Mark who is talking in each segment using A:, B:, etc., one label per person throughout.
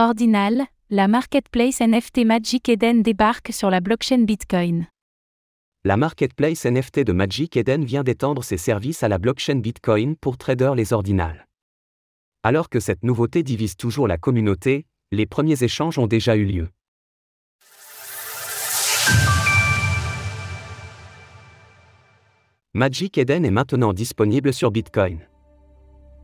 A: Ordinal, la marketplace NFT Magic Eden débarque sur la blockchain Bitcoin.
B: La marketplace NFT de Magic Eden vient d'étendre ses services à la blockchain Bitcoin pour traders les ordinales. Alors que cette nouveauté divise toujours la communauté, les premiers échanges ont déjà eu lieu. Magic Eden est maintenant disponible sur Bitcoin.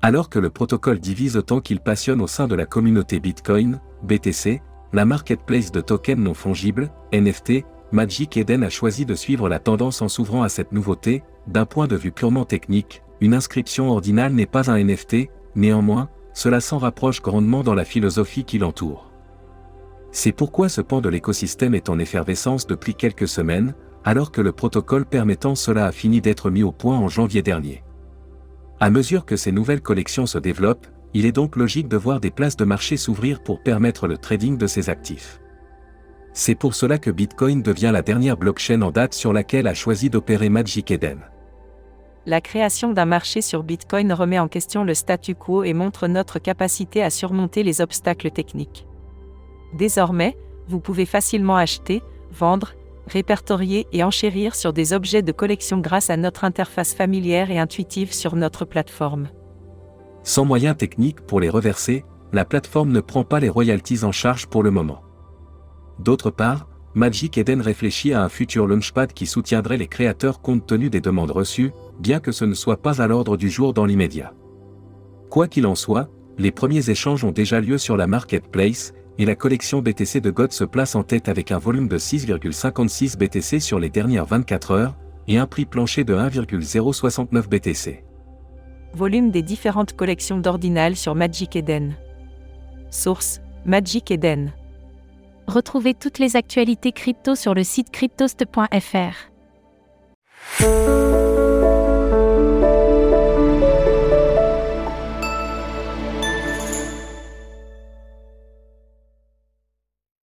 C: Alors que le protocole divise autant qu'il passionne au sein de la communauté Bitcoin, BTC, la marketplace de tokens non fongibles, NFT, Magic Eden a choisi de suivre la tendance en s'ouvrant à cette nouveauté, d'un point de vue purement technique, une inscription ordinale n'est pas un NFT, néanmoins, cela s'en rapproche grandement dans la philosophie qui l'entoure. C'est pourquoi ce pan de l'écosystème est en effervescence depuis quelques semaines, alors que le protocole permettant cela a fini d'être mis au point en janvier dernier. À mesure que ces nouvelles collections se développent, il est donc logique de voir des places de marché s'ouvrir pour permettre le trading de ces actifs. C'est pour cela que Bitcoin devient la dernière blockchain en date sur laquelle a choisi d'opérer Magic Eden.
D: La création d'un marché sur Bitcoin remet en question le statu quo et montre notre capacité à surmonter les obstacles techniques. Désormais, vous pouvez facilement acheter, vendre répertorier et enchérir sur des objets de collection grâce à notre interface familière et intuitive sur notre plateforme.
C: Sans moyens techniques pour les reverser, la plateforme ne prend pas les royalties en charge pour le moment. D'autre part, Magic Eden réfléchit à un futur launchpad qui soutiendrait les créateurs compte tenu des demandes reçues, bien que ce ne soit pas à l'ordre du jour dans l'immédiat. Quoi qu'il en soit, les premiers échanges ont déjà lieu sur la marketplace, et la collection BTC de God se place en tête avec un volume de 6,56 BTC sur les dernières 24 heures, et un prix plancher de 1,069 BTC.
D: Volume des différentes collections d'ordinal sur Magic Eden. Source Magic Eden.
A: Retrouvez toutes les actualités crypto sur le site cryptost.fr.